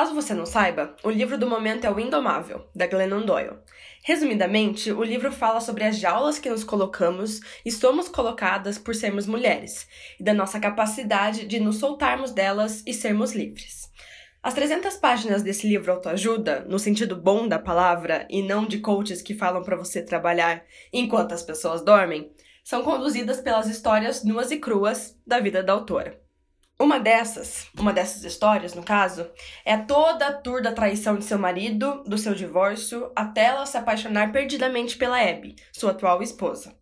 Caso você não saiba, o livro do momento é O Indomável, da Glennon Doyle. Resumidamente, o livro fala sobre as jaulas que nos colocamos e somos colocadas por sermos mulheres, e da nossa capacidade de nos soltarmos delas e sermos livres. As 300 páginas desse livro autoajuda, no sentido bom da palavra e não de coaches que falam para você trabalhar enquanto as pessoas dormem, são conduzidas pelas histórias nuas e cruas da vida da autora. Uma dessas, uma dessas histórias, no caso, é toda a tour da traição de seu marido, do seu divórcio, até ela se apaixonar perdidamente pela Abby, sua atual esposa.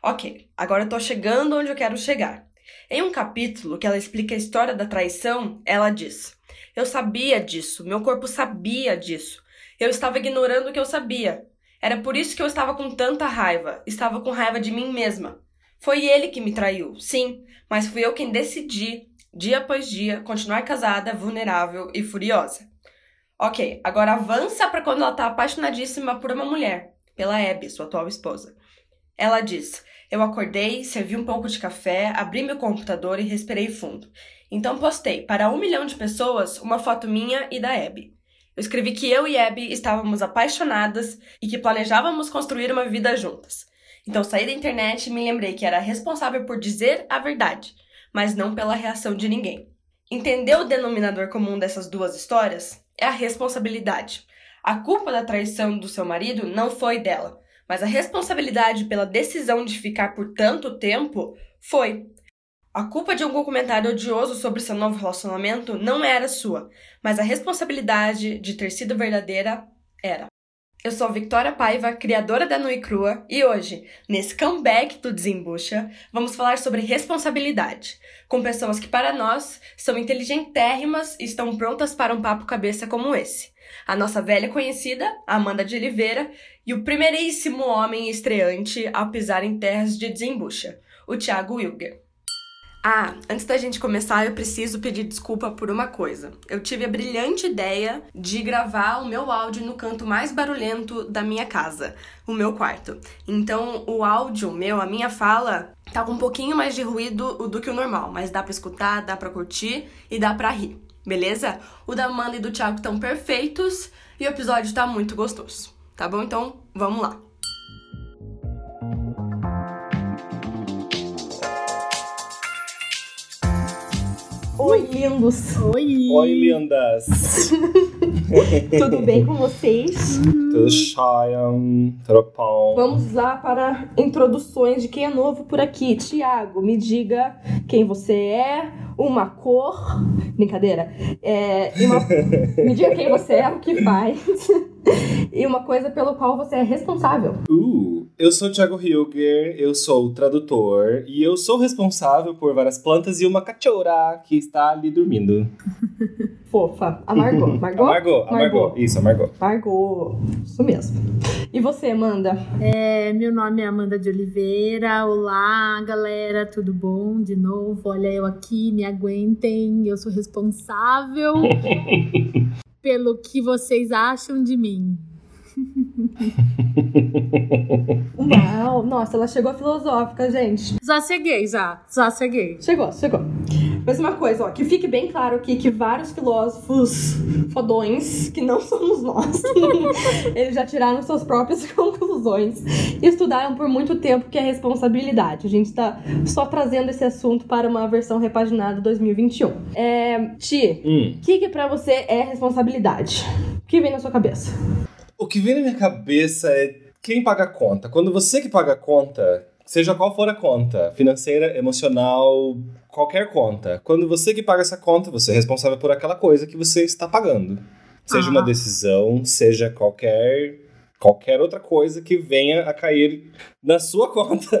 Ok, agora eu tô chegando onde eu quero chegar. Em um capítulo que ela explica a história da traição, ela diz: Eu sabia disso, meu corpo sabia disso. Eu estava ignorando o que eu sabia. Era por isso que eu estava com tanta raiva, estava com raiva de mim mesma. Foi ele que me traiu, sim, mas fui eu quem decidi dia após dia, continuar casada, vulnerável e furiosa. Ok, agora avança para quando ela tá apaixonadíssima por uma mulher, pela Abby, sua atual esposa. Ela diz: Eu acordei, servi um pouco de café, abri meu computador e respirei fundo. Então postei para um milhão de pessoas uma foto minha e da Abby. Eu escrevi que eu e Abby estávamos apaixonadas e que planejávamos construir uma vida juntas. Então saí da internet e me lembrei que era responsável por dizer a verdade mas não pela reação de ninguém. Entender o denominador comum dessas duas histórias é a responsabilidade. A culpa da traição do seu marido não foi dela, mas a responsabilidade pela decisão de ficar por tanto tempo foi. A culpa de algum comentário odioso sobre seu novo relacionamento não era sua, mas a responsabilidade de ter sido verdadeira era. Eu sou Victoria Paiva, criadora da Nui Crua, e hoje, nesse comeback do Desembucha, vamos falar sobre responsabilidade, com pessoas que para nós são inteligentérrimas e estão prontas para um papo cabeça como esse. A nossa velha conhecida, Amanda de Oliveira, e o primeiríssimo homem estreante a pisar em terras de Desembucha, o Thiago Wilger. Ah, antes da gente começar, eu preciso pedir desculpa por uma coisa. Eu tive a brilhante ideia de gravar o meu áudio no canto mais barulhento da minha casa, o meu quarto. Então, o áudio meu, a minha fala, tá com um pouquinho mais de ruído do que o normal, mas dá para escutar, dá para curtir e dá para rir. Beleza? O da Amanda e do Thiago estão perfeitos e o episódio tá muito gostoso. Tá bom? Então, vamos lá. Oi, lindos! Oi! Oi, lindas! Tudo bem com vocês? Tudo tudo bom. Vamos lá para introduções de quem é novo por aqui. Tiago, me diga quem você é, uma cor. Brincadeira. É, uma... me diga quem você é, o que faz. e uma coisa pelo qual você é responsável. Uh, eu sou Thiago Hilger, eu sou tradutor e eu sou responsável por várias plantas e uma cachorra que está ali dormindo. Fofa. A Margot. Margot? Margot, Margot. Isso, a Margot. Margot. Isso mesmo. E você, Amanda? É, meu nome é Amanda de Oliveira. Olá, galera, tudo bom? De novo, olha eu aqui, me aguentem. Eu sou responsável pelo que vocês acham de mim. Uau! Nossa, ela chegou filosófica, gente. Já cheguei, já. Já cheguei. Chegou, chegou. Mas uma coisa, ó, que fique bem claro aqui que vários filósofos fodões, que não somos nós, eles já tiraram suas próprias conclusões e estudaram por muito tempo que é responsabilidade. A gente tá só trazendo esse assunto para uma versão repaginada 2021. É, Ti, o hum. que, que pra você é responsabilidade? O que vem na sua cabeça? O que vem na minha cabeça é quem paga a conta. Quando você que paga a conta, seja qual for a conta, financeira, emocional, qualquer conta. Quando você que paga essa conta, você é responsável por aquela coisa que você está pagando. Seja ah. uma decisão, seja qualquer qualquer outra coisa que venha a cair na sua conta.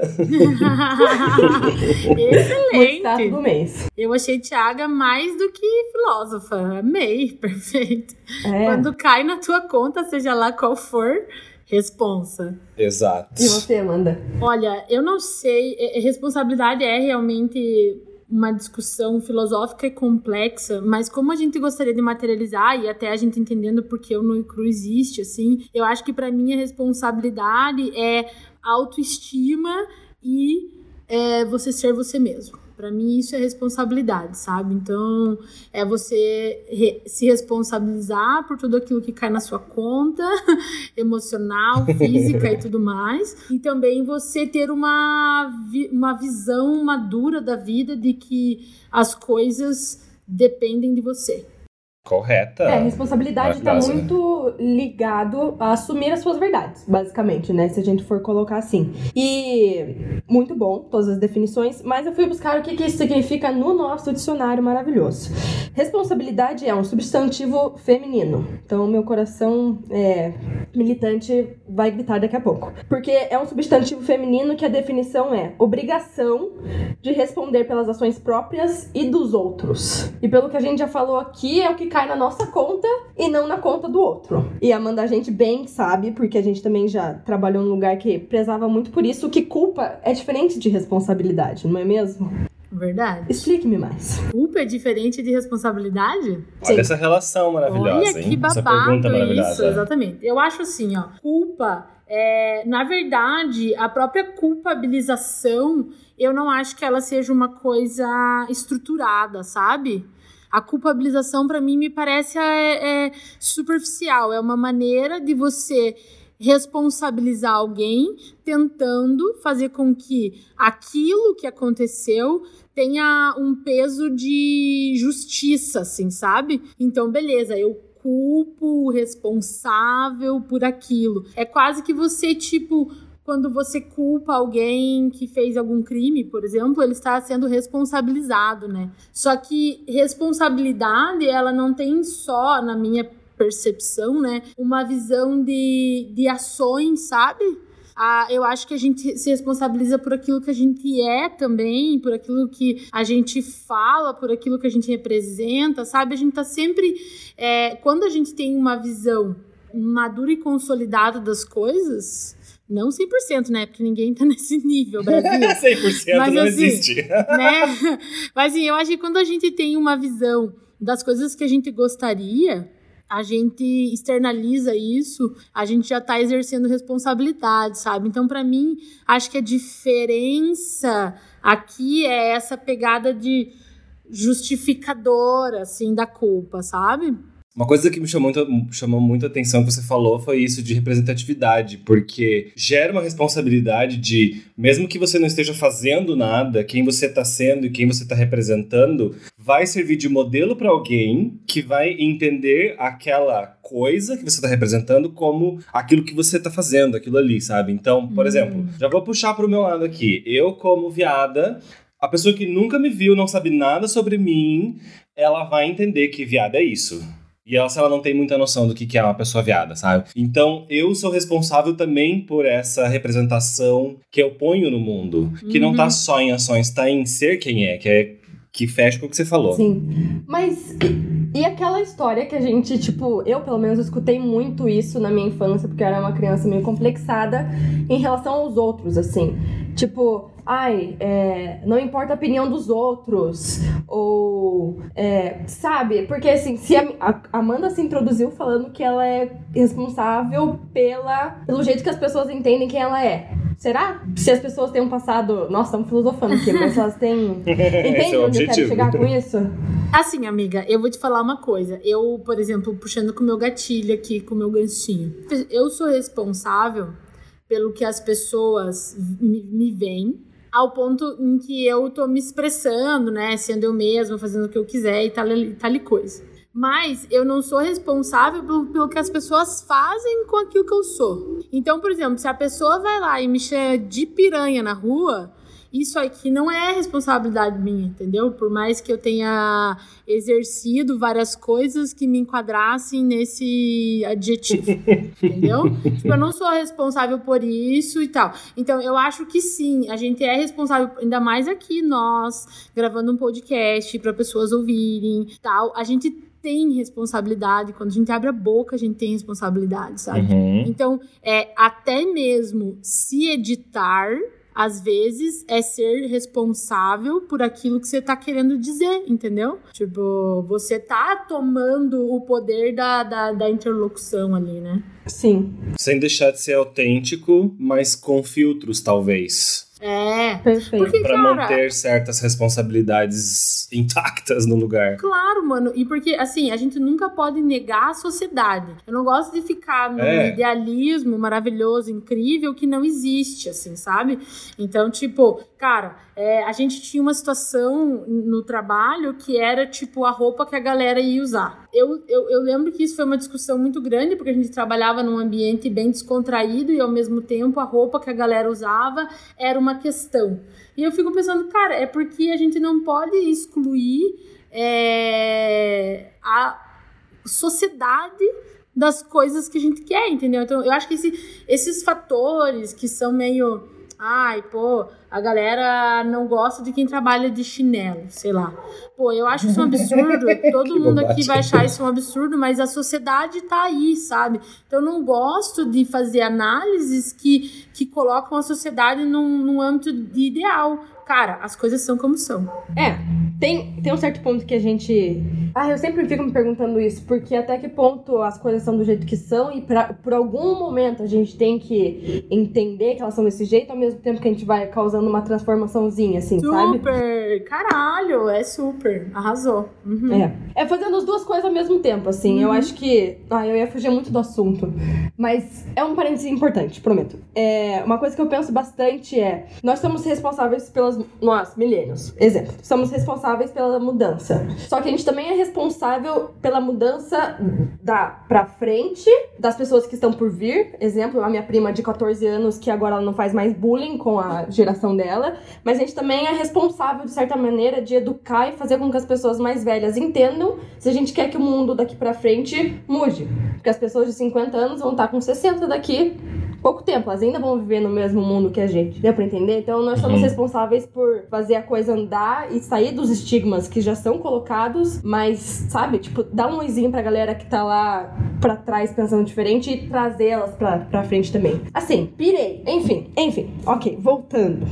Excelente. do mês. Eu achei Tiaga mais do que filósofa. Amei, perfeito. É. Quando cai na tua conta, seja lá qual for, responsa. Exato. E você, Amanda? Olha, eu não sei. É, é, responsabilidade é realmente uma discussão filosófica e complexa, mas como a gente gostaria de materializar e até a gente entendendo porque o no cru existe, assim, eu acho que para mim a responsabilidade é autoestima e é, você ser você mesmo. Para mim, isso é responsabilidade, sabe? Então, é você re se responsabilizar por tudo aquilo que cai na sua conta, emocional, física e tudo mais. E também você ter uma, vi uma visão madura da vida de que as coisas dependem de você. Correta. É, responsabilidade está muito ligado a assumir as suas verdades, basicamente, né? Se a gente for colocar assim. E muito bom, todas as definições, mas eu fui buscar o que, que isso significa no nosso dicionário maravilhoso. Responsabilidade é um substantivo feminino. Então, meu coração é, militante vai gritar daqui a pouco. Porque é um substantivo feminino que a definição é obrigação de responder pelas ações próprias e dos outros. E pelo que a gente já falou aqui, é o que cai na nossa conta e não na conta do outro. E Amanda, a gente bem sabe, porque a gente também já trabalhou num lugar que prezava muito por isso, que culpa é diferente de responsabilidade, não é mesmo? Verdade. Explique-me mais. Culpa é diferente de responsabilidade? Olha Sim. essa relação maravilhosa. Olha que babado isso, exatamente. Eu acho assim, ó, culpa é, na verdade, a própria culpabilização, eu não acho que ela seja uma coisa estruturada, sabe? A culpabilização, para mim, me parece é, é superficial. É uma maneira de você responsabilizar alguém, tentando fazer com que aquilo que aconteceu tenha um peso de justiça, assim, sabe? Então, beleza, eu culpo o responsável por aquilo. É quase que você, tipo, quando você culpa alguém que fez algum crime, por exemplo, ele está sendo responsabilizado, né? Só que responsabilidade, ela não tem só, na minha percepção, né, uma visão de, de ações, sabe? Ah, eu acho que a gente se responsabiliza por aquilo que a gente é também, por aquilo que a gente fala, por aquilo que a gente representa, sabe? A gente tá sempre. É, quando a gente tem uma visão madura e consolidada das coisas, não 100%, né? Porque ninguém tá nesse nível, Brasil. 100% Mas, não assim, existe. Né? Mas assim, eu acho que quando a gente tem uma visão das coisas que a gente gostaria, a gente externaliza isso, a gente já tá exercendo responsabilidade, sabe? Então, para mim, acho que a diferença aqui é essa pegada de justificadora, assim, da culpa, sabe? Uma coisa que me chamou muito, chamou muito a atenção que você falou foi isso de representatividade, porque gera uma responsabilidade de, mesmo que você não esteja fazendo nada, quem você está sendo e quem você está representando vai servir de modelo para alguém que vai entender aquela coisa que você está representando como aquilo que você está fazendo, aquilo ali, sabe? Então, por hum. exemplo, já vou puxar para o meu lado aqui. Eu, como viada, a pessoa que nunca me viu, não sabe nada sobre mim, ela vai entender que viada é isso. E ela, ela não tem muita noção do que, que é uma pessoa viada, sabe? Então, eu sou responsável também por essa representação que eu ponho no mundo. Que não tá uhum. só em ações, tá em ser quem é, que é que fecha com o que você falou. Sim. Mas e, e, aquela história que a gente, tipo, eu pelo menos escutei muito isso na minha infância, porque eu era uma criança meio complexada em relação aos outros, assim. Tipo, ai, é, não importa a opinião dos outros, ou, é, sabe? Porque, assim, se a, a, Amanda se introduziu falando que ela é responsável pela, pelo jeito que as pessoas entendem quem ela é. Será? Se as pessoas têm um passado. Nossa, estamos filosofando aqui, mas elas têm. Entende é onde eu quero chegar com isso? Assim, amiga, eu vou te falar uma coisa. Eu, por exemplo, puxando com o meu gatilho aqui, com o meu ganchinho. Eu sou responsável pelo que as pessoas me, me veem ao ponto em que eu tô me expressando, né? Sendo eu mesma, fazendo o que eu quiser e tal, tal e coisa mas eu não sou responsável pelo, pelo, que as pessoas fazem com aquilo que eu sou. Então, por exemplo, se a pessoa vai lá e me chama de piranha na rua, isso aqui não é responsabilidade minha, entendeu? Por mais que eu tenha exercido várias coisas que me enquadrassem nesse adjetivo, entendeu? Tipo, eu não sou responsável por isso e tal. Então, eu acho que sim, a gente é responsável, ainda mais aqui nós, gravando um podcast para pessoas ouvirem, tal. A gente tem responsabilidade, quando a gente abre a boca, a gente tem responsabilidade, sabe? Uhum. Então, é até mesmo se editar, às vezes, é ser responsável por aquilo que você tá querendo dizer, entendeu? Tipo, você tá tomando o poder da, da, da interlocução ali, né? Sim. Sem deixar de ser autêntico, mas com filtros, talvez. É. Perfeito. Porque, Pra cara, manter certas responsabilidades intactas no lugar. Claro, mano. E porque, assim, a gente nunca pode negar a sociedade. Eu não gosto de ficar num É. idealismo maravilhoso, incrível, que não existe, assim, sabe? Então, tipo, cara, é, a gente tinha uma situação no trabalho que era, tipo, a roupa que a galera ia usar. Eu, eu, eu lembro que isso foi uma discussão muito grande, porque a gente trabalhava num ambiente bem descontraído e, ao mesmo tempo, a roupa que a galera usava era uma questão. E eu fico pensando, cara, é porque a gente não pode excluir é, a sociedade das coisas que a gente quer, entendeu? Então, eu acho que esse- esses fatores que são meio. Ai, pô, a galera não gosta de quem trabalha de chinelo, sei lá. Pô, eu acho isso um absurdo. Todo mundo aqui vai achar isso um absurdo, mas a sociedade tá aí, sabe? Então, eu não gosto de fazer análises que, que colocam a sociedade num, num âmbito de ideal. Cara, as coisas são como são. É, tem, tem um certo ponto que a gente. Ah, eu sempre fico me perguntando isso, porque até que ponto as coisas são do jeito que são e pra, por algum momento a gente tem que entender que elas são desse jeito, ao mesmo tempo que a gente vai causando uma transformaçãozinha, assim, sabe? Super! Caralho, é super. Arrasou. Uhum. É. É fazendo as duas coisas ao mesmo tempo, assim. Eu acho que. Ah, eu ia fugir muito do assunto. Mas é um parênteses importante, prometo. É, uma coisa que eu penso bastante é: nós somos responsáveis pelas. Nós, milênios, exemplo. Somos responsáveis pela mudança. Só que a gente também é responsável pela mudança da pra frente das pessoas que estão por vir. Exemplo, a minha prima de 14 anos, que agora ela não faz mais bullying com a geração dela. Mas a gente também é responsável, de certa maneira, de educar e fazer com que as pessoas mais velhas entendam se a gente quer que o mundo daqui pra frente mude. Porque as pessoas de 50 anos vão estar com 60 daqui pouco tempo, elas ainda vão viver no mesmo mundo que a gente. Deu pra entender? Então nós somos Uhum. responsáveis por fazer a coisa andar e sair dos estigmas que já são colocados, mas, sabe, tipo, dar um oizinho pra galera que tá lá pra trás pensando diferente e trazer elas pra, pra frente também. Assim, pirei. Enfim, enfim. Ok, voltando.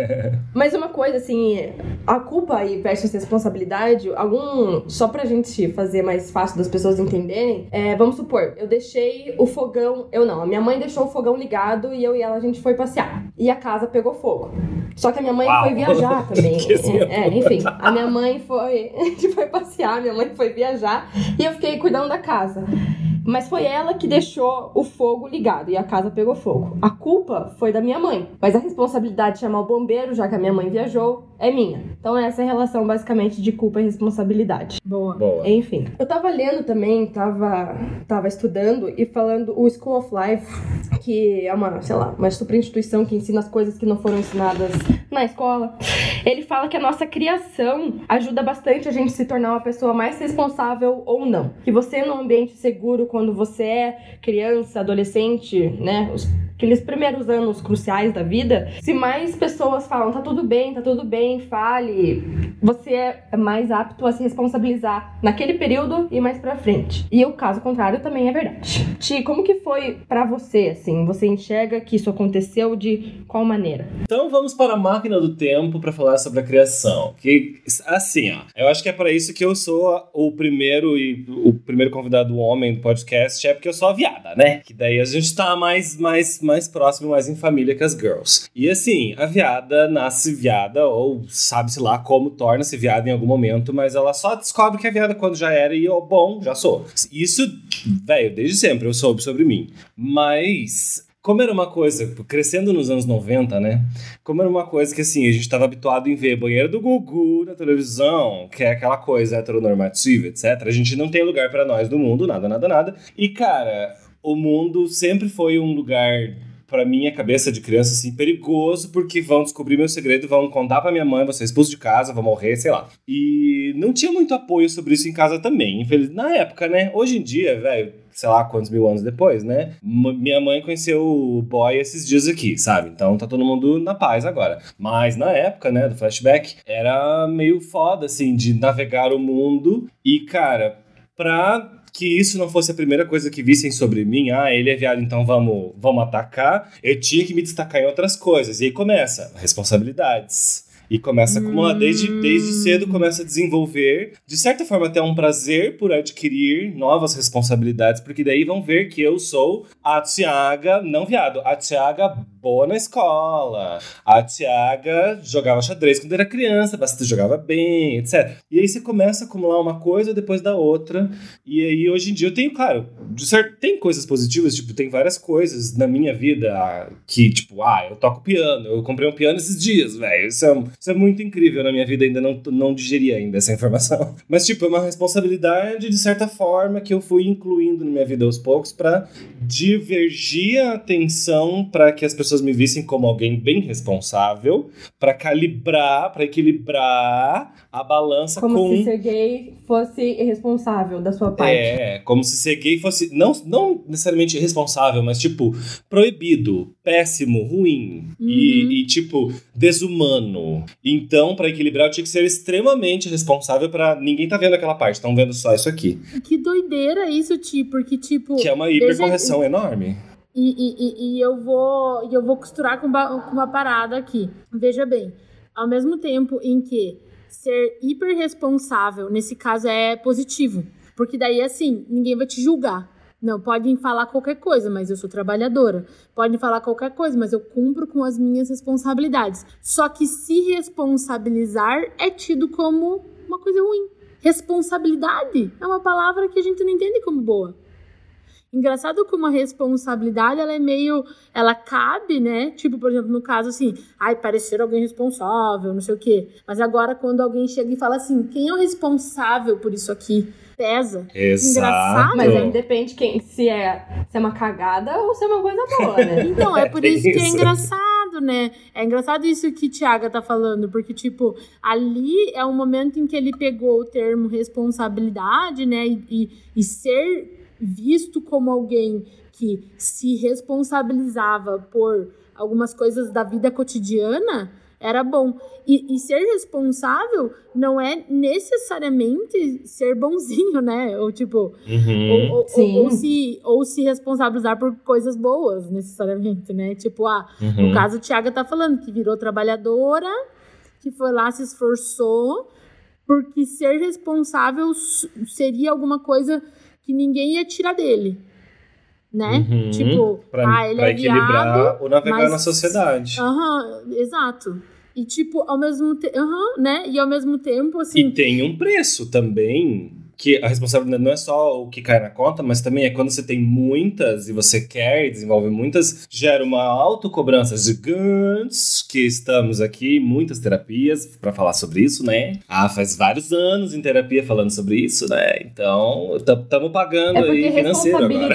Mas uma coisa, assim, a culpa e versus responsabilidade, algum. Só pra gente fazer mais fácil das pessoas entenderem, é, vamos supor, eu deixei o fogão. Eu não, a minha mãe deixou o fogão ligado e eu e ela a gente foi passear. E a casa pegou fogo. Só que a minha mãe Uau. foi viajar também. É, enfim, a minha mãe foi. A gente foi passear, minha mãe foi viajar e eu fiquei cuidando da casa. Mas foi ela que deixou o fogo ligado e a casa pegou fogo. A culpa foi da minha mãe, mas a responsabilidade de chamar o bombeiro, já que a minha mãe viajou, é minha. Então essa é a relação basicamente de culpa e responsabilidade. Boa. Boa. Enfim, eu tava lendo também, tava, tava estudando e falando o School of Life, que é uma, sei lá, uma super instituição que ensina as coisas que não foram ensinadas na escola. Ele fala que a nossa criação ajuda bastante a gente se tornar uma pessoa mais responsável ou não. Que você num ambiente seguro quando você é criança, adolescente, né, os aqueles primeiros anos cruciais da vida, se mais pessoas falam, tá tudo bem, tá tudo bem, fale, você é mais apto a se responsabilizar naquele período e mais pra frente. E o caso contrário também é verdade. Ti, como que foi pra você, assim? Você enxerga que isso aconteceu de qual maneira? Então vamos para a máquina do tempo para falar sobre a criação. Que assim, ó, eu acho que é para isso que eu sou o primeiro e o primeiro convidado homem do podcast, é porque eu sou a viada, né? Que daí a gente tá mais mais mais próximo, mais em família que as girls. E assim, a viada nasce viada ou sabe-se lá como torna-se viada em algum momento, mas ela só descobre que é viada quando já era e, ó, bom, já sou. Isso, velho, desde sempre eu soube sobre mim. Mas como era uma coisa, crescendo nos anos 90, né? Como era uma coisa que, assim, a gente estava habituado em ver banheiro do Gugu na televisão, que é aquela coisa heteronormativa, etc. A gente não tem lugar para nós do mundo, nada, nada, nada. E, cara, o mundo sempre foi um lugar pra minha cabeça de criança, assim, perigoso, porque vão descobrir meu segredo, vão contar pra minha mãe, vou ser expulso de casa, vou morrer, sei lá. E não tinha muito apoio sobre isso em casa também, infeliz... na época, né? Hoje em dia, velho, sei lá quantos mil anos depois, né? M- minha mãe conheceu o boy esses dias aqui, sabe? Então tá todo mundo na paz agora. Mas na época, né, do flashback, era meio foda, assim, de navegar o mundo. E, cara, pra que isso não fosse a primeira coisa que vissem sobre mim, ah, ele é viado, então vamos, vamos atacar, eu tinha que me destacar em outras coisas. E aí começa, responsabilidades. E começa a acumular desde, desde cedo, começa a desenvolver, de certa forma, até um prazer por adquirir novas responsabilidades, porque daí vão ver que eu sou a Tiaga, não viado, a Tiaga boa na escola. A Tiaga jogava xadrez quando era criança, bastante jogava bem, etc. E aí você começa a acumular uma coisa depois da outra. E aí hoje em dia eu tenho, claro, de certo, tem coisas positivas, tipo, tem várias coisas na minha vida que, tipo, ah, eu toco piano, eu comprei um piano esses dias, velho. Isso é, isso é muito incrível na minha vida, ainda não, não digeri ainda essa informação. Mas, tipo, é uma responsabilidade, de certa forma, que eu fui incluindo na minha vida aos poucos para divergir a atenção para que as pessoas me vissem como alguém bem responsável para calibrar, para equilibrar a balança como com. Como se ser gay fosse irresponsável da sua parte. É, como se ser gay fosse. Não, não necessariamente irresponsável, mas tipo, proibido, péssimo, ruim uhum. e, e, tipo, desumano. Então, para equilibrar, eu tinha que ser extremamente responsável para Ninguém tá vendo aquela parte, estão vendo só isso aqui. Que doideira isso, tipo, porque, tipo. Que é uma hipercorreção desde... enorme. E, e, e, eu vou eu vou costurar com, uma parada aqui. Veja bem, ao mesmo tempo em que ser hiper responsável, nesse caso, é positivo. Porque daí, assim, ninguém vai te julgar. Não, podem falar qualquer coisa, mas eu sou trabalhadora. Podem falar qualquer coisa, mas eu cumpro com as minhas responsabilidades. Só que se responsabilizar é tido como uma coisa ruim. Responsabilidade é uma palavra que a gente não entende como boa. Engraçado como a responsabilidade, ela é meio. Ela cabe, né? Tipo, por exemplo, no caso assim, ai, parecer alguém responsável, não sei o quê. Mas agora, quando alguém chega e fala assim, quem é o responsável por isso aqui? Pesa. Exato. Engraçado. Mas aí depende quem, se, é, se é uma cagada ou se é uma coisa boa, né? então, é por isso que é engraçado, né? É engraçado isso que Tiaga tá falando, porque, tipo, ali é um momento em que ele pegou o termo responsabilidade, né? e, e, e ser visto como alguém que se responsabilizava por algumas coisas da vida cotidiana, era bom. E, e, ser responsável não é necessariamente ser bonzinho, né? Ou tipo, uhum. ou, ou, ou, ou, se, ou se responsabilizar por coisas boas, necessariamente, né? Tipo, ah, uhum. no caso, o Thiago tá falando que virou trabalhadora, que foi lá, se esforçou, porque ser responsável seria alguma coisa que ninguém ia tirar dele. Né? Uhum, tipo, pra, ah, ele pra é equilibrar viado, ou navegar mas... na sociedade. Aham, uhum, exato. E tipo, ao mesmo tempo, uhum, né? E ao mesmo tempo, assim. E tem um preço também que a responsabilidade não é só o que cai na conta, mas também é quando você tem muitas e você quer e desenvolve muitas, gera uma autocobrança gigante, que estamos aqui, muitas terapias para falar sobre isso, né? Ah, faz vários anos em terapia falando sobre isso, né? Então, estamos pagando é aí financeiro agora.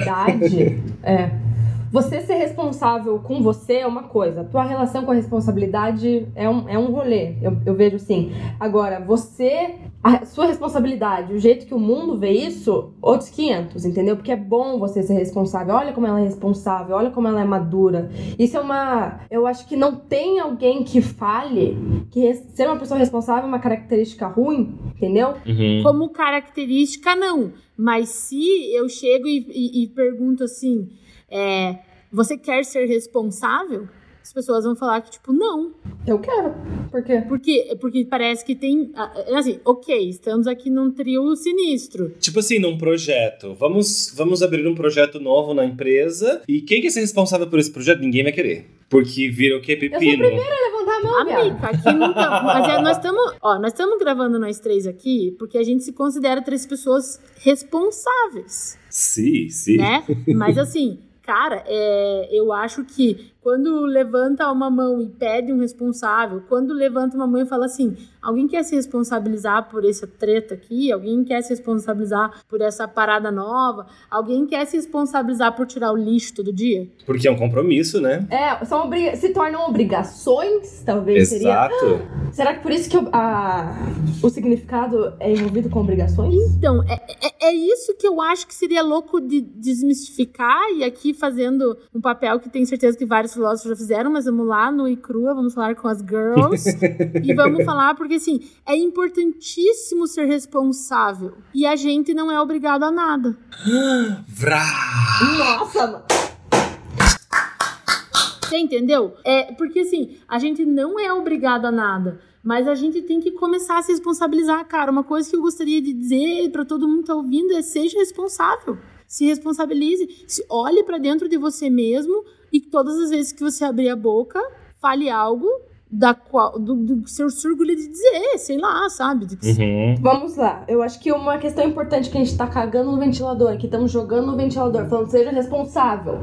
é. Você ser responsável com você é uma coisa, tua relação com a responsabilidade é um, é um rolê, eu, eu vejo assim. Agora, você, a sua responsabilidade, o jeito que o mundo vê isso, outros 500, entendeu? Porque é bom você ser responsável. Olha como ela é responsável, olha como ela é madura. Isso é uma. Eu acho que não tem alguém que fale que ser uma pessoa responsável é uma característica ruim, entendeu? Uhum. Como característica, não. Mas se eu chego e, e, e pergunto assim é, você quer ser responsável? As pessoas vão falar que, tipo, não. Eu quero. Por quê? Porque, porque parece que tem. Assim, ok, estamos aqui num trio sinistro. Tipo assim, num projeto. Vamos, vamos abrir um projeto novo na empresa. E quem quer ser responsável por esse projeto? Ninguém vai querer. Porque vira o que? Pepino. Eu sou a primeira a levantar a mão, Amiga, aqui nunca. Mas é, nós estamos. Ó, nós estamos gravando nós três aqui porque a gente se considera três pessoas responsáveis. Sim, sim. Né? Mas assim. Cara, é, eu acho que quando levanta uma mão e pede um responsável, quando levanta uma mão e fala assim: alguém quer se responsabilizar por essa treta aqui? Alguém quer se responsabilizar por essa parada nova? Alguém quer se responsabilizar por tirar o lixo todo dia? Porque é um compromisso, né? É, são obrig... se tornam obrigações, talvez Exato. seria. Será que por isso que a... o significado é envolvido com obrigações? Então, é, é, é isso que eu acho que seria louco de desmistificar e aqui fazendo um papel que tenho certeza que vários filósofos já fizeram, mas vamos lá no Icrua, vamos falar com as girls e vamos falar, porque assim, é importantíssimo ser responsável e a gente não é obrigado a nada. Vrá! Nossa, Você entendeu? É, porque assim, a gente não é obrigado a nada. Mas a gente tem que começar a se responsabilizar, cara. Uma coisa que eu gostaria de dizer para todo mundo que tá ouvindo é seja responsável. Se responsabilize, se olhe para dentro de você mesmo e todas as vezes que você abrir a boca, fale algo da qual do, do seu orgulho de dizer, sei lá, sabe? Uhum. Vamos lá. Eu acho que uma questão importante que a gente tá cagando no ventilador, que estamos jogando no ventilador, falando seja responsável.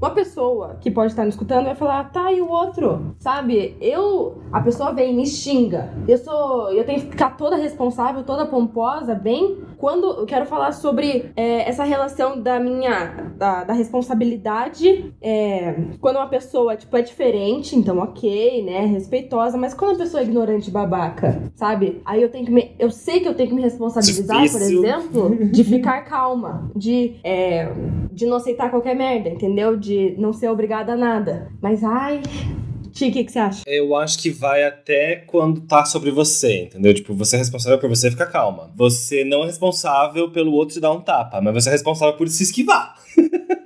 Uma pessoa que pode estar me escutando vai falar, tá, e o outro? Sabe? Eu. A pessoa vem me xinga. Eu sou. Eu tenho que ficar toda responsável, toda pomposa, bem. Quando eu quero falar sobre é, essa relação da minha. da, da responsabilidade. É, quando uma pessoa, tipo, é diferente, então ok, né? Respeitosa, mas quando a pessoa é ignorante babaca, sabe? Aí eu tenho que me. Eu sei que eu tenho que me responsabilizar, Difícil. por exemplo, de ficar calma, de. É, de não aceitar qualquer merda, entendeu? De não ser obrigada a nada. Mas ai. Ti, o que, que você acha? Eu acho que vai até quando tá sobre você, entendeu? Tipo, você é responsável por você ficar calma. Você não é responsável pelo outro te dar um tapa, mas você é responsável por se esquivar.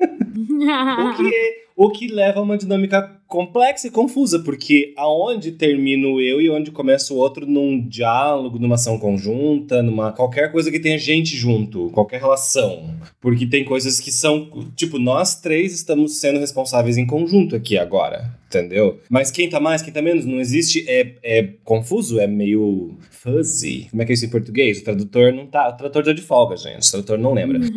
O que, o que leva a uma dinâmica complexa e confusa, porque aonde termino eu e onde começa o outro num diálogo, numa ação conjunta, numa qualquer coisa que tenha gente junto, qualquer relação. Porque tem coisas que são, tipo, nós três estamos sendo responsáveis em conjunto aqui agora, entendeu? Mas quem tá mais, quem tá menos, não existe, é, é confuso, é meio fuzzy. Como é que é isso em português? O tradutor não tá, o tradutor tá de folga, gente, o tradutor não lembra.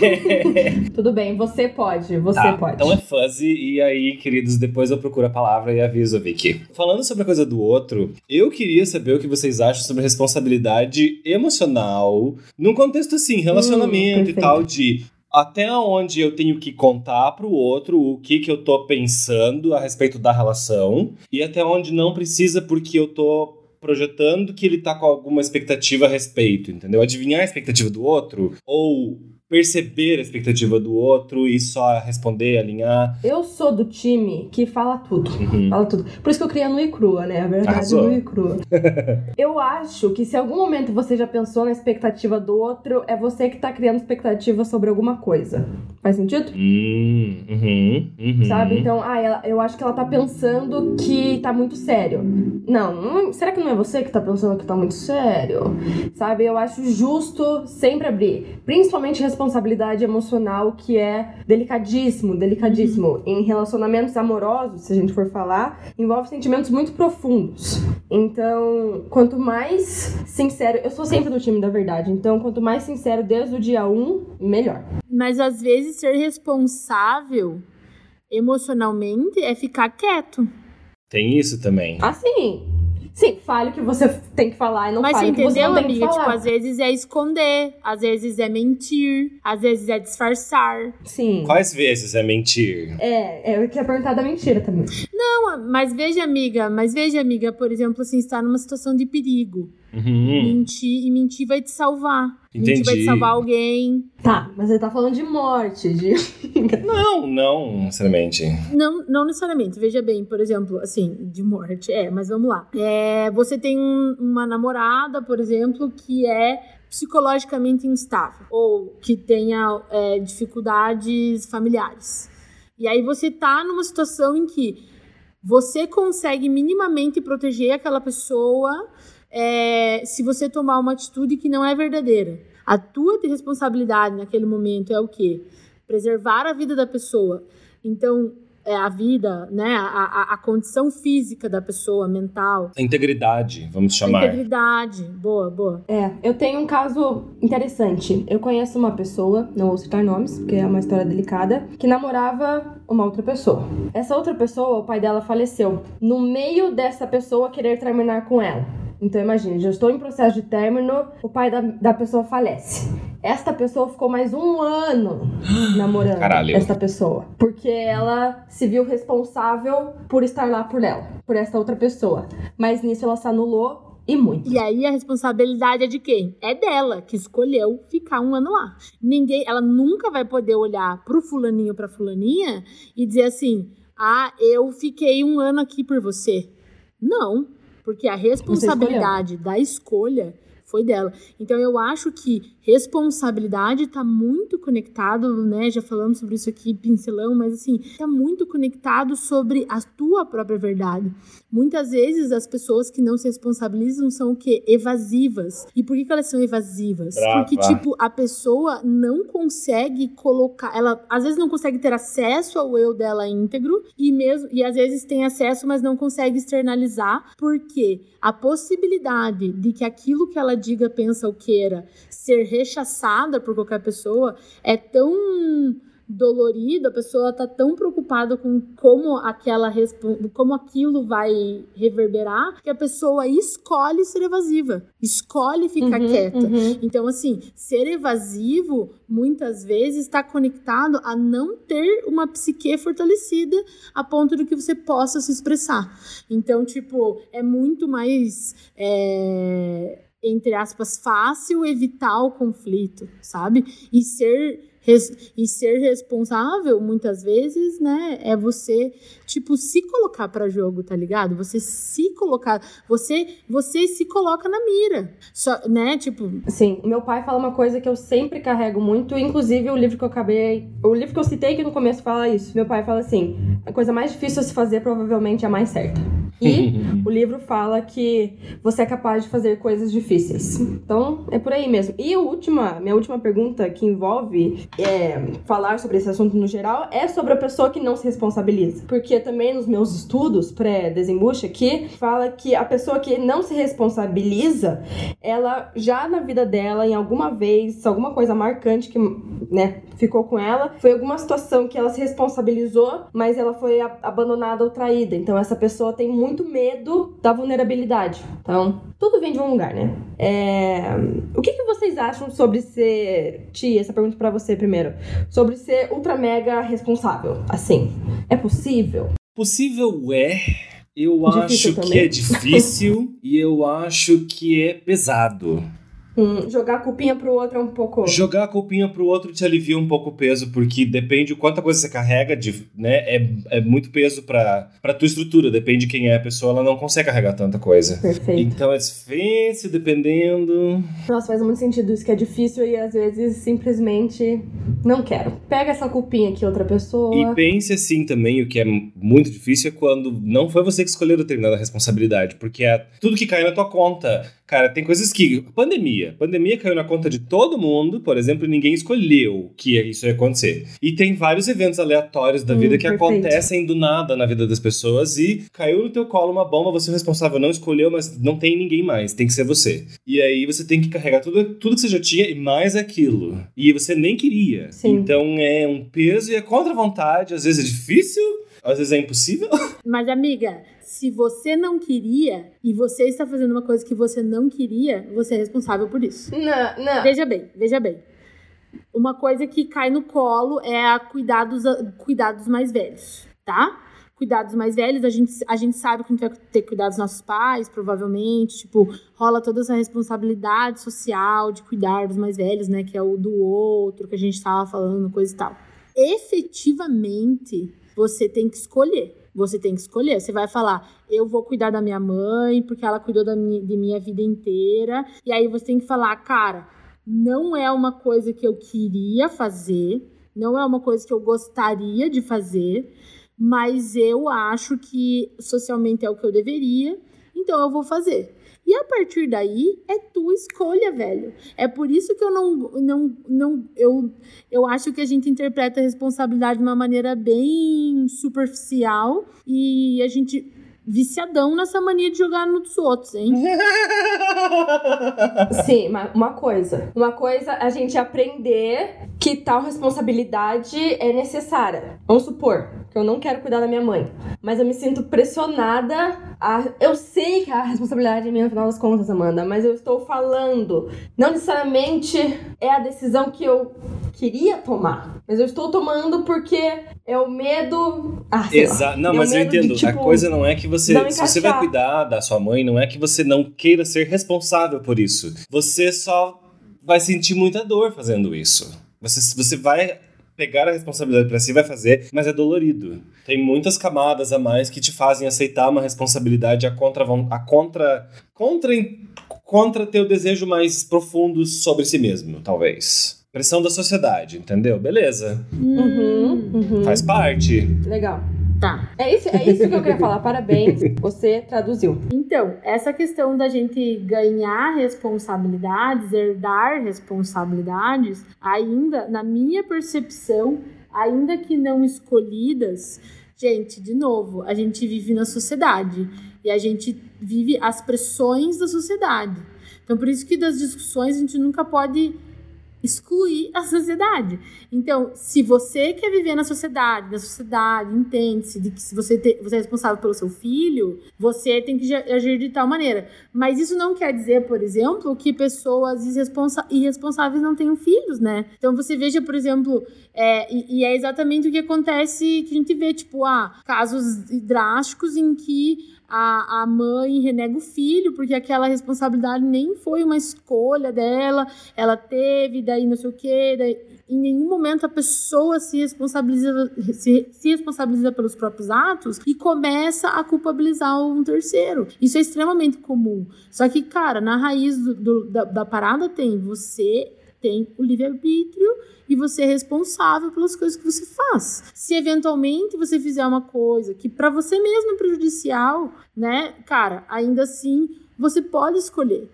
É. Tudo bem, você pode, você Tá, pode. Então é fuzzy, e aí, queridos, depois eu procuro a palavra e aviso a Vicky. Falando sobre a coisa do outro, eu queria saber o que vocês acham sobre responsabilidade emocional, num contexto assim, relacionamento e perfeito. tal, de até onde eu tenho que contar pro outro o que que eu tô pensando a respeito da relação, e até onde não precisa porque eu tô projetando que ele tá com alguma expectativa a respeito, entendeu? Adivinhar a expectativa do outro ou perceber a expectativa do outro e só responder, alinhar. Eu sou do time que fala tudo. Uhum. Fala tudo. Por isso que eu criei a Nui Crua, né? A verdade Arrasou. Nui Crua. eu acho que se em algum momento você já pensou na expectativa do outro, é você que tá criando expectativa sobre alguma coisa. Faz sentido? Hum, uhum, uhum. Sabe? Então, ah, ela- eu acho que ela tá pensando que tá muito sério. Não, não- será que não é você que tá pensando que tá muito sério? Sabe? Eu acho justo sempre abrir. Principalmente responsabilidade emocional, que é delicadíssimo, delicadíssimo. Em relacionamentos amorosos, se a gente for falar, envolve sentimentos muito profundos. Então, quanto mais sincero. Eu sou sempre do time da verdade. Então, quanto mais sincero desde o dia 1, melhor. Mas às vezes ser responsável emocionalmente é ficar quieto. Tem isso também. Assim. Sim, fale o que você tem que falar e não Mas fale o que você entendeu, não tem amiga? que Tipo, falar. às vezes é esconder, às vezes é mentir, às vezes é disfarçar. Sim. Quais vezes é mentir? É, é, eu queria perguntar da mentira também. Não, mas veja, amiga, mas veja, amiga, por exemplo, assim, está numa situação de perigo. Uhum. Mentir e mentir vai te salvar. Mentir vai Entendi. te salvar alguém. Tá, mas ele tá falando de morte, de. Não, não, necessariamente. Não, não necessariamente. Veja bem, por exemplo, assim, de morte. É, mas vamos lá. É, você tem um- uma namorada, por exemplo, que é psicologicamente instável ou que tenha é, dificuldades familiares. E aí você tá numa situação em que você consegue minimamente proteger aquela pessoa é, se você tomar uma atitude que não é verdadeira. A tua responsabilidade naquele momento é o quê? Preservar a vida da pessoa. Então, é a vida, né? A, a, a condição física da pessoa, mental. A integridade, vamos A chamar. integridade. Boa, boa. É, eu tenho um caso interessante. Eu conheço uma pessoa, não vou citar nomes, porque é uma história delicada, que namorava uma outra pessoa. Essa outra pessoa, o pai dela faleceu. No meio dessa pessoa querer terminar com ela. Então imagine, já estou em processo de término, o pai da, da pessoa falece. Esta pessoa ficou mais um ano namorando Caralho. esta pessoa. Porque ela se viu responsável por estar lá por ela, por esta outra pessoa. Mas nisso ela se anulou e muito. E aí a responsabilidade é de quem? É dela, que escolheu ficar um ano lá. Ninguém, ela nunca vai poder olhar pro fulaninho, pra fulaninha e dizer assim: "Ah, eu fiquei um ano aqui por você". Não, porque a responsabilidade da escolha foi dela. Então eu acho que responsabilidade está muito conectado, né? Já falamos sobre isso aqui, pincelão, mas assim, está muito conectado sobre a tua própria verdade. Muitas vezes as pessoas que não se responsabilizam são o quê? Evasivas. E por que, que elas são evasivas? Brava. Porque, tipo, a pessoa não consegue colocar. Ela às vezes não consegue ter acesso ao eu dela íntegro e mesmo e às vezes tem acesso, mas não consegue externalizar, porque a possibilidade de que aquilo que ela diga, pensa ou queira ser rechaçada por qualquer pessoa é tão dolorido, a pessoa tá tão preocupada com como aquela como aquilo vai reverberar, que a pessoa escolhe ser evasiva, escolhe ficar Uhum, quieta. uhum. Então, assim, ser evasivo muitas vezes está conectado a não ter uma psique fortalecida a ponto de que você possa se expressar. Então, tipo, é muito mais. é, entre aspas, fácil evitar o conflito, sabe? E ser res- e ser responsável, muitas vezes, né, é você, tipo, se colocar pra jogo, tá ligado? Você se colocar, você, você se coloca na mira, só, né, tipo, Sim, meu pai fala uma coisa que eu sempre carrego muito, inclusive o livro que eu acabei. O livro que eu citei que no começo fala isso. Meu pai fala assim: a coisa mais difícil a se fazer provavelmente é a mais certa. E o livro fala que você é capaz de fazer coisas difíceis. Então, é por aí mesmo. E a última, minha última pergunta que envolve é, falar sobre esse assunto no geral é sobre a pessoa que não se responsabiliza. Porque também nos meus estudos pré-desembucha aqui, fala que a pessoa que não se responsabiliza, ela já na vida dela, em alguma vez, alguma coisa marcante que, né, ficou com ela, foi alguma situação que ela se responsabilizou, mas ela foi abandonada ou traída. Então essa pessoa tem muito medo da vulnerabilidade. Então, tudo vem de um lugar, né? É, O que, que vocês acham sobre ser. Tia, essa pergunta pra você primeiro. Sobre ser ultra mega responsável. Assim, é possível? Possível é. Eu Difícil acho que também. é difícil e eu acho que é pesado. Hum, jogar a culpinha pro outro é um pouco. Jogar a culpinha pro outro te alivia um pouco o peso, porque depende o quanta coisa você carrega, de, né? É, é muito peso pra, pra tua estrutura. Depende de quem é a pessoa, ela não consegue carregar tanta coisa. Perfeito. Então é difícil, dependendo. Nossa, faz muito sentido isso que é difícil e às vezes simplesmente não quero. Pega essa culpinha aqui, outra pessoa. E pense assim também, o que é muito difícil é quando não foi você que escolheu determinada responsabilidade, porque é tudo que cai na tua conta. Cara, tem coisas que. Pandemia. Pandemia caiu na conta de todo mundo, por exemplo, ninguém escolheu que isso ia acontecer. E tem vários eventos aleatórios da Hum, vida que perfeito. acontecem do nada na vida das pessoas e caiu no teu colo uma bomba, você é responsável, não escolheu, mas não tem ninguém mais, tem que ser você. E aí você tem que carregar tudo, tudo que você já tinha e mais aquilo. E você nem queria. Sim. Então é um peso e é contra a vontade, às vezes é difícil, às vezes é impossível. Mas, amiga, se você não queria e você está fazendo uma coisa que você não queria, você é responsável por isso. Não, não. Veja bem, veja bem. Uma coisa que cai no colo é a cuidar dos, cuidar dos mais velhos, tá? Cuidar dos mais velhos, a gente, a gente sabe que a gente vai ter que cuidar dos nossos pais, provavelmente. Tipo, rola toda essa responsabilidade social de cuidar dos mais velhos, né? Que é o do outro, que a gente tava falando, coisa e tal. Efetivamente, você tem que escolher. Você tem que escolher. Você vai falar, eu vou cuidar da minha mãe, porque ela cuidou da minha, de minha vida inteira. E aí você tem que falar, cara, não é uma coisa que eu queria fazer, não é uma coisa que eu gostaria de fazer, mas eu acho que socialmente é o que eu deveria, então eu vou fazer. E a partir daí é tua escolha, velho. É por isso que eu não não não eu eu acho que a gente interpreta a responsabilidade de uma maneira bem superficial e a gente viciadão nessa mania de jogar nos outros, hein? Sim, mas uma coisa. Uma coisa é a gente aprender que tal responsabilidade é necessária. Vamos supor que eu não quero cuidar da minha mãe, mas eu me sinto pressionada a. Eu sei que a responsabilidade é minha no final das contas, Amanda, mas eu estou falando. Não necessariamente é a decisão que eu queria tomar, mas eu estou tomando porque é o medo. Ah. Exato. Não, É mas eu medo de, entendo. a tipo, coisa não é que você. Se você vai cuidar da sua mãe, não é que você não queira ser responsável por isso. Você só vai sentir muita dor fazendo isso. Você, você vai pegar a responsabilidade pra si, vai fazer, mas é dolorido. Tem muitas camadas a mais que te fazem aceitar uma responsabilidade a contra. A contra. contra contra teu desejo mais profundo sobre si mesmo, talvez. Pressão da sociedade, entendeu? Beleza. Uhum, uhum. Faz parte. Legal. Tá. É isso, é isso que eu queria falar. Parabéns, você traduziu. Então, essa questão da gente ganhar responsabilidades, herdar responsabilidades, ainda, na minha percepção, ainda que não escolhidas, gente, de novo, a gente vive na sociedade e a gente vive as pressões da sociedade. Então, por isso que das discussões a gente nunca pode excluir a sociedade. Então, se você quer viver na sociedade, na sociedade entende-se de que se você, te, você é responsável pelo seu filho, você tem que agir de tal maneira. Mas isso não quer dizer, por exemplo, que pessoas irresponsáveis não tenham filhos, né? Então você veja, por exemplo, é, e, e, é exatamente o que acontece que a gente vê, tipo, ah, casos drásticos em que a, a mãe renega o filho, porque aquela responsabilidade nem foi uma escolha dela, ela teve, daí não sei o quê, daí, em nenhum momento a pessoa se responsabiliza, se, se, responsabiliza pelos próprios atos e começa a culpabilizar um terceiro. Isso é extremamente comum. Só que, cara, na raiz do, do, da, da parada tem você tem o livre-arbítrio e você é responsável pelas coisas que você faz. Se eventualmente você fizer uma coisa que para você mesmo é prejudicial, né, cara, ainda assim você pode escolher.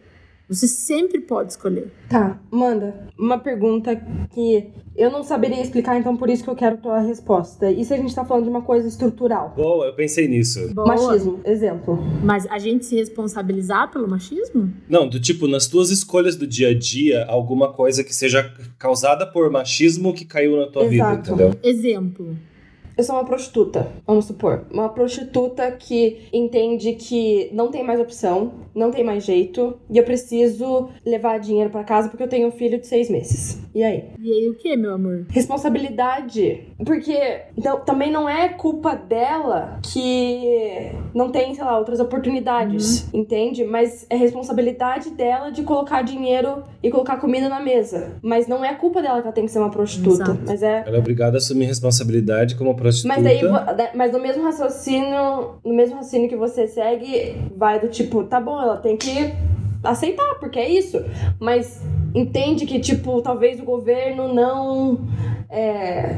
Você sempre pode escolher. Tá, manda. Uma pergunta que eu não saberia explicar, então por isso que eu quero tua resposta. E se a gente tá falando de uma coisa estrutural? Boa, eu pensei nisso. Boa. Machismo, exemplo. Mas a gente se responsabilizar pelo machismo? Não, do tipo, nas tuas escolhas do dia a dia, alguma coisa que seja causada por machismo que caiu na tua Exato. vida, entendeu? Exemplo eu sou uma prostituta, vamos supor. Uma prostituta que entende que não tem mais opção, não tem mais jeito, e eu preciso levar dinheiro para casa porque eu tenho um filho de seis meses. E aí? E aí o que, meu amor? Responsabilidade. Porque então, também não é culpa dela que não tem, sei lá, outras oportunidades, uhum. entende? Mas é responsabilidade dela de colocar dinheiro e colocar comida na mesa. Mas não é culpa dela que ela tem que ser uma prostituta. Exato. Mas é. Ela é obrigada a assumir responsabilidade como prostituta. Mas aí, mas no mesmo raciocínio, no mesmo raciocínio que você segue, vai do tipo, tá bom, ela tem que aceitar, porque é isso. Mas entende que, tipo, talvez o governo não. É,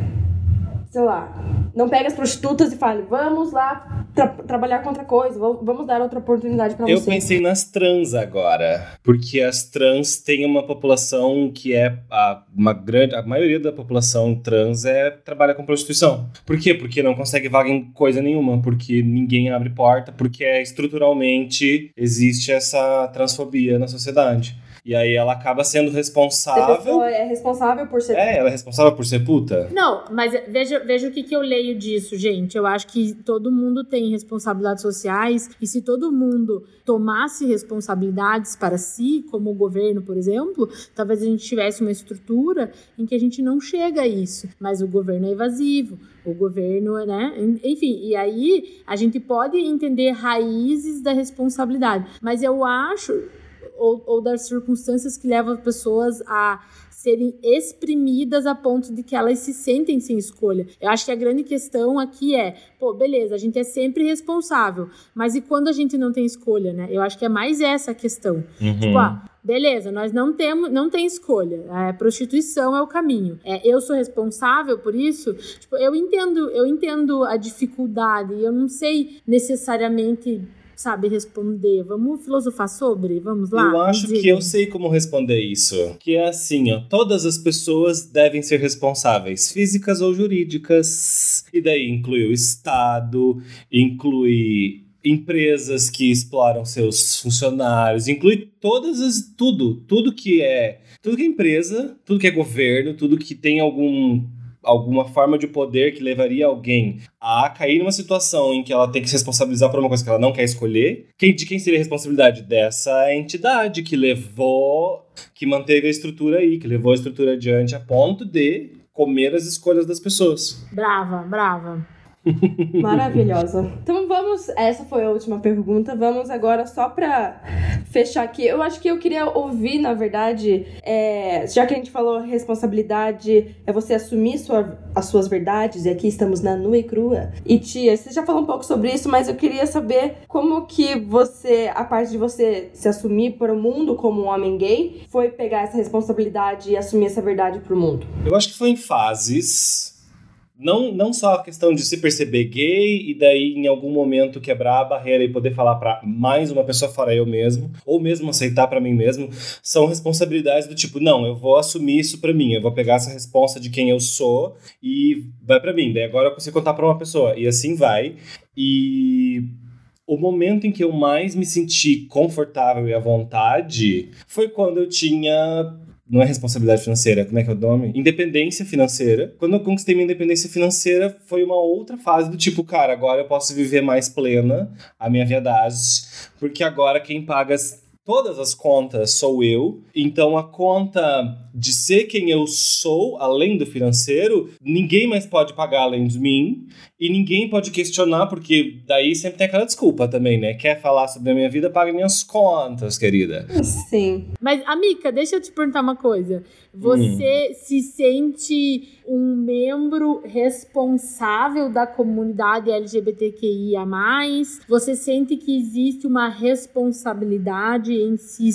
sei lá, não pega as prostitutas e fale, vamos lá tra trabalhar com outra coisa, vamos dar outra oportunidade para você. Eu pensei nas trans agora, porque as trans têm uma população que é a, uma grande, a maioria da população trans é trabalha com prostituição. Por quê? Porque não consegue vaga em coisa nenhuma, porque ninguém abre porta, porque é, estruturalmente existe essa transfobia na sociedade. E aí ela acaba sendo responsável. é responsável por ser. É, ela é responsável por ser puta. Não, mas veja, veja o que, que eu leio disso, gente. Eu acho que todo mundo tem responsabilidades sociais e se todo mundo tomasse responsabilidades para si, como o governo, por exemplo, talvez a gente tivesse uma estrutura em que a gente não chega a isso. Mas o governo é evasivo, o governo, né? Enfim, e aí a gente pode entender raízes da responsabilidade. Mas eu acho ou, ou das circunstâncias que levam as pessoas a serem exprimidas a ponto de que elas se sentem sem escolha. Eu acho que a grande questão aqui é, pô, beleza, a gente é sempre responsável, mas e quando a gente não tem escolha, né? Eu acho que é mais essa a questão. Uhum. Tipo, ah, beleza, nós não temos, não tem escolha. A prostituição é o caminho. É, eu sou responsável por isso. Tipo, eu entendo, eu entendo a dificuldade. Eu não sei necessariamente sabe responder. Vamos filosofar sobre? Vamos lá? Eu acho que eu sei como responder isso. Que é assim, ó. Todas as pessoas devem ser responsáveis, físicas ou jurídicas. E daí inclui o Estado, inclui empresas que exploram seus funcionários, inclui todas as tudo, tudo que é, tudo que é empresa, tudo que é governo, tudo que tem algum alguma forma de poder que levaria alguém a cair numa situação em que ela tem que se responsabilizar por uma coisa que ela não quer escolher, quem, de quem seria a responsabilidade? Dessa entidade que levou, que manteve a estrutura aí, que levou a estrutura adiante a ponto de comer as escolhas das pessoas. Brava, brava. Maravilhosa. Então vamos, essa foi a última pergunta. Vamos agora só para fechar aqui, eu acho que eu queria ouvir, na verdade, é, já que a gente falou responsabilidade é você assumir sua, as suas verdades, e aqui estamos na nua e crua. E tia, você já falou um pouco sobre isso, mas eu queria saber como que você, a parte de você se assumir para o mundo como um homem gay, foi pegar essa responsabilidade e assumir essa verdade para o mundo. Eu acho que foi em fases não, não só a questão de se perceber gay e daí em algum momento quebrar a barreira e poder falar para mais uma pessoa fora eu mesmo, ou mesmo aceitar para mim mesmo, são responsabilidades do tipo, não, eu vou assumir isso para mim, eu vou pegar essa responsa de quem eu sou e vai para mim, daí agora eu consigo contar para uma pessoa e assim vai. E o momento em que eu mais me senti confortável e à vontade foi quando eu tinha não é responsabilidade financeira, como é que é o nome? Independência financeira. Quando eu conquistei minha independência financeira, foi uma outra fase do tipo, cara, agora eu posso viver mais plena a minha verdade, porque agora quem paga todas as contas sou eu. Então a conta de ser quem eu sou, além do financeiro, ninguém mais pode pagar além de mim. E ninguém pode questionar, porque daí sempre tem aquela desculpa também, né? Quer falar sobre a minha vida, paga minhas contas, querida. Sim. Mas, amiga, deixa eu te perguntar uma coisa. Você hum. se sente um membro responsável da comunidade LGBTQIA? Você sente que existe uma responsabilidade em si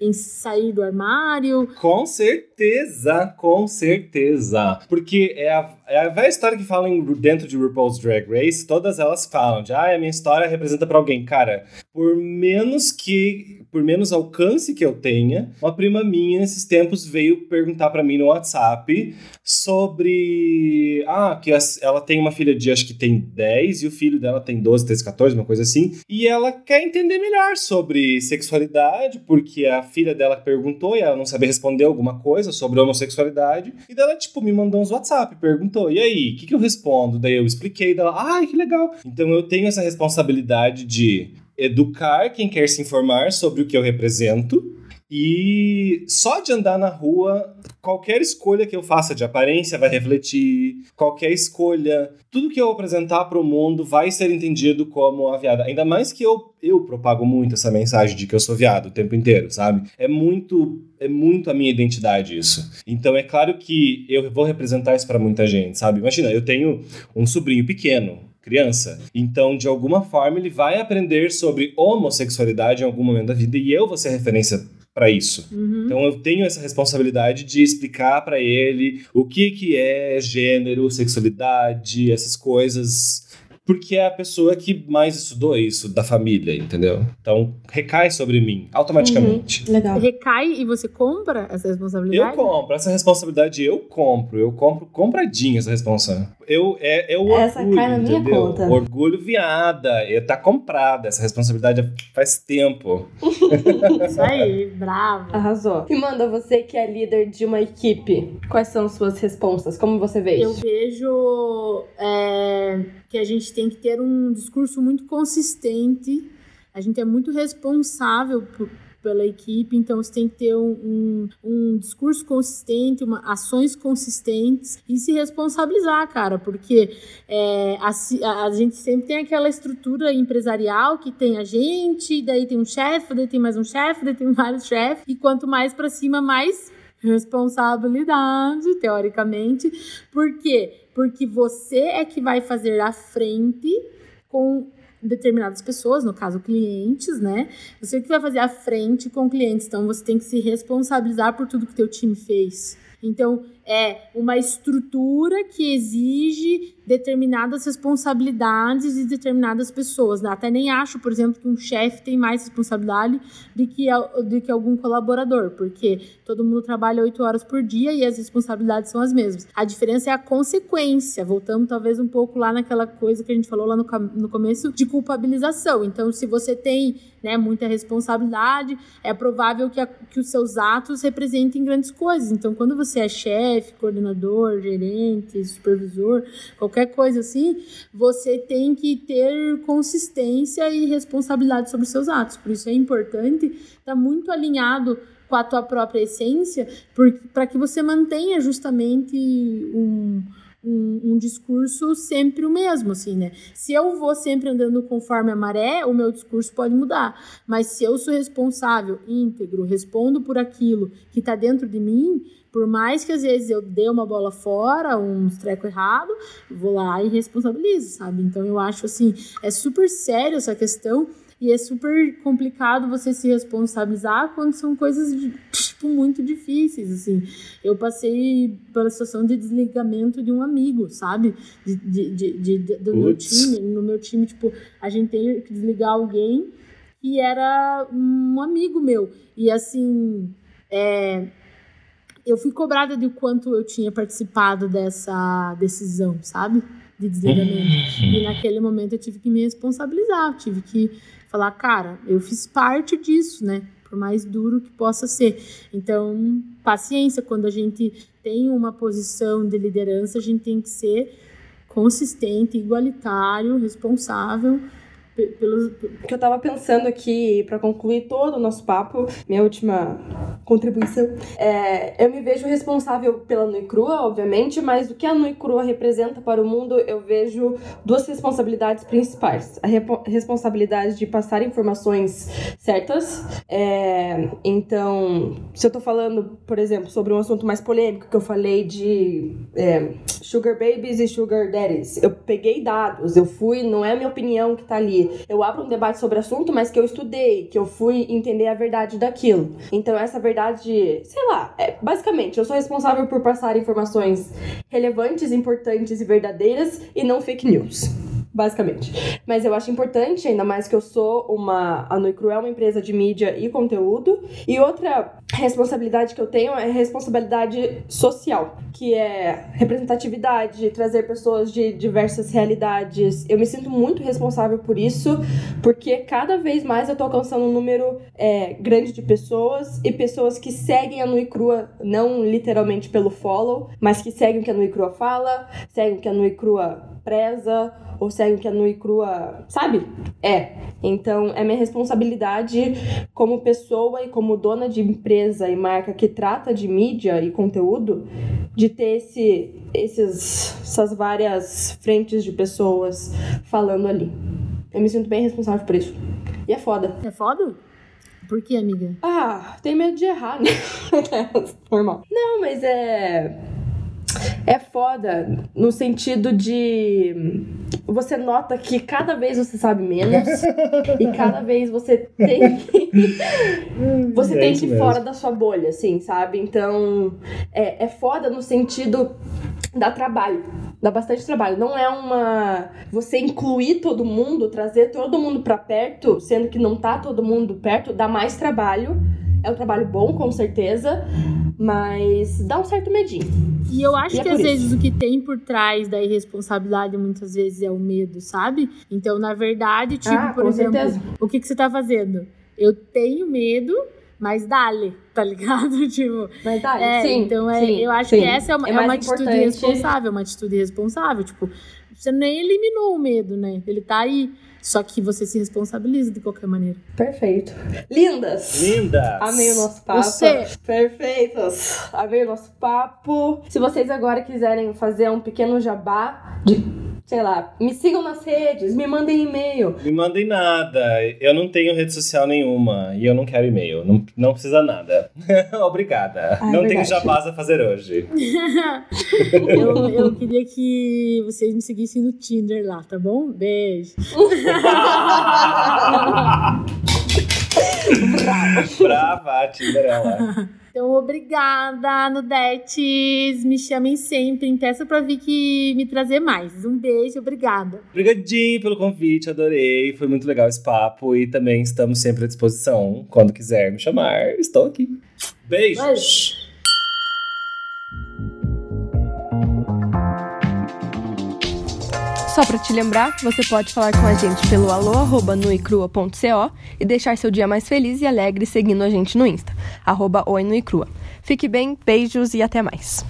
em sair do armário? Com certeza, com certeza. Porque é a, é a velha história que falam dentro de RuPaul's Drag Race, todas elas falam de, ah, a minha história representa para alguém. Cara, por menos que, por menos alcance que eu tenha, uma prima minha nesses tempos veio perguntar para mim no WhatsApp sobre, ah, que ela tem uma filha de, acho que tem 10 e o filho dela tem 12, 13, 14, uma coisa assim. E ela quer entender melhor sobre sexualidade, porque a filha dela perguntou e ela não sabia responder alguma coisa sobre homossexualidade. E dela, tipo, me mandou uns WhatsApp, perguntou: e aí, o que, que eu respondo? Daí eu expliquei dela, ai, que legal. Então eu tenho essa responsabilidade de educar quem quer se informar sobre o que eu represento e só de andar na rua, qualquer escolha que eu faça de aparência vai refletir, qualquer escolha, tudo que eu apresentar para o mundo vai ser entendido como a viada. Ainda mais que eu, eu propago muito essa mensagem de que eu sou viado o tempo inteiro, sabe? É muito é muito a minha identidade isso. Então é claro que eu vou representar isso para muita gente, sabe? Imagina, eu tenho um sobrinho pequeno, criança. Então, de alguma forma, ele vai aprender sobre homossexualidade em algum momento da vida e eu vou ser referência para isso. Uhum. Então eu tenho essa responsabilidade de explicar para ele o que que é gênero, sexualidade, essas coisas porque é a pessoa que mais estudou isso da família, entendeu? Então, recai sobre mim, automaticamente. Uhum. Legal. Recai e você compra essa responsabilidade? Eu compro, essa responsabilidade eu compro. Eu compro compradinho essa responsabilidade. Eu, é, é o essa orgulho, cai na minha entendeu? conta. Orgulho viada, tá comprada. Essa responsabilidade faz tempo. isso aí, bravo. Arrasou. E manda você que é líder de uma equipe, quais são suas responsas? Como você vê Eu vejo... É que a gente tem que ter um discurso muito consistente, a gente é muito responsável por, pela equipe, então você tem que ter um, um, um, discurso consistente, uma, ações consistentes e se responsabilizar, cara, porque é, a, a, gente sempre tem aquela estrutura empresarial que tem a gente, daí tem um chefe, daí tem mais um chefe, daí tem vários chefes, e quanto mais para cima, mais responsabilidade, teoricamente. Por quê? Porque você é que vai fazer a frente com determinadas pessoas, no caso clientes, né? Você é que vai fazer a frente com clientes, então você tem que se responsabilizar por tudo que teu time fez. Então, é uma estrutura que exige determinadas responsabilidades de determinadas pessoas. Né? Até nem acho, por exemplo, que um chefe tem mais responsabilidade do que, do que algum colaborador, porque todo mundo trabalha oito horas por dia e as responsabilidades são as mesmas. A diferença é a consequência. Voltamos talvez um pouco lá naquela coisa que a gente falou lá no, no começo de culpabilização. Então, se você tem né, muita responsabilidade, é provável que, a, que os seus atos representem grandes coisas. Então, quando você é chefe, coordenador, gerente, supervisor, qualquer coisa assim, você tem que ter consistência e responsabilidade sobre seus atos. Por isso é importante estar tá muito alinhado com a tua própria essência, para que você mantenha justamente um um, um, discurso sempre o mesmo, assim, né? Se eu vou sempre andando conforme a maré, o meu discurso pode mudar. Mas se eu sou responsável, íntegro, respondo por aquilo que está dentro de mim, por mais que às vezes eu dê uma bola fora, um treco errado, vou lá e responsabilizo, sabe? Então eu acho assim, é super sério essa questão e é super complicado você se responsabilizar quando são coisas tipo muito difíceis, assim. Eu passei pela situação de desligamento de um amigo, sabe? De, de, de, de do meu time, no meu time, tipo, a gente tem que desligar alguém que era um amigo meu. E assim, é, eu fui cobrada de quanto eu tinha participado dessa decisão, sabe? De desligamento. e naquele momento eu tive que me responsabilizar, eu tive que falar, cara, eu fiz parte disso, né? Por mais duro que possa ser. Então, paciência, quando a gente tem uma posição de liderança, a gente tem que ser consistente, igualitário, responsável pelo que eu tava pensando aqui para concluir todo o nosso papo, minha última contribuição, é, eu me vejo responsável pela Nui Crua, obviamente, mas o que a Nui Crua representa para o mundo, eu vejo duas responsabilidades principais. A responsabilidade de passar informações certas. É, então, se eu tô falando, por exemplo, sobre um assunto mais polêmico, que eu falei de é, Sugar Babies e Sugar Daddies, eu peguei dados, eu fui, não é a minha opinião que tá ali, eu abro um debate sobre assunto, mas que eu estudei, que eu fui entender a verdade daquilo. Então, essa verdade, sei lá, é, basicamente, eu sou responsável por passar informações relevantes, importantes e verdadeiras e não fake news basicamente. Mas eu acho importante, ainda mais que eu sou uma. A Nuicru é uma empresa de mídia e conteúdo. E outra responsabilidade que eu tenho é responsabilidade social, que é representatividade, trazer pessoas de diversas realidades. Eu me sinto muito responsável por isso, porque cada vez mais eu tô alcançando um número é, grande de pessoas e pessoas que seguem a Nui Crua, não literalmente pelo follow, mas que seguem o que a Nui Crua fala, seguem o que a Nui Crua preza ou segue o que a nua e crua, sabe? É. Então, é minha responsabilidade como pessoa e como dona de empresa e marca que trata de mídia e conteúdo de ter esse, esses, essas várias frentes de pessoas falando ali. Eu me sinto bem responsável por isso. E é foda. É foda? Por que, amiga? Ah, tem medo de errar, né? Normal. Não, mas é é foda no sentido de você nota que cada vez você sabe menos e cada vez você tem que você é tem que ir fora da sua bolha, assim, sabe? Então é, é foda no sentido dá trabalho, dá bastante trabalho. Não é uma você incluir todo mundo, trazer todo mundo para perto, sendo que não tá todo mundo perto, dá mais trabalho. É um trabalho bom, com certeza, mas dá um certo medinho. E eu acho e é que é às isso. vezes o que tem por trás da irresponsabilidade muitas vezes é o medo, sabe? Então, na verdade, tipo, ah, por exemplo, certeza. o que, que você tá fazendo? Eu tenho medo, mas dale, tá ligado? tipo, mas dale, é, sim. Então, é, sim, eu acho sim. que essa é uma, é é uma atitude responsável, uma atitude responsável. Tipo, você nem eliminou o medo, né? Ele tá aí. Só que você se responsabiliza de qualquer maneira. Perfeito. Lindas! Lindas! Amei o nosso papo. Você. Perfeitos! Amei o nosso papo. Se vocês agora quiserem fazer um pequeno jabá de sei lá, me sigam nas redes, me mandem e-mail. Me mandem nada. Eu não tenho rede social nenhuma e eu não quero e-mail. Não, não precisa nada. Obrigada. Ah, é não é tenho jabás a fazer hoje. eu, eu queria que vocês me seguissem no Tinder lá, tá bom? Beijo. Brava. Brava, Tinderela. Então, obrigada, Nudetes. Me chamem sempre. Peça pra vir que me trazer mais. Um beijo, obrigada. Obrigadinho pelo convite, adorei. Foi muito legal esse papo. E também estamos sempre à disposição. Quando quiser me chamar, estou aqui. Beijos! Beijo. Só para te lembrar, você pode falar com a gente pelo alô@nuicrua.co e deixar seu dia mais feliz e alegre seguindo a gente no Insta, arroba Fique bem, beijos e até mais.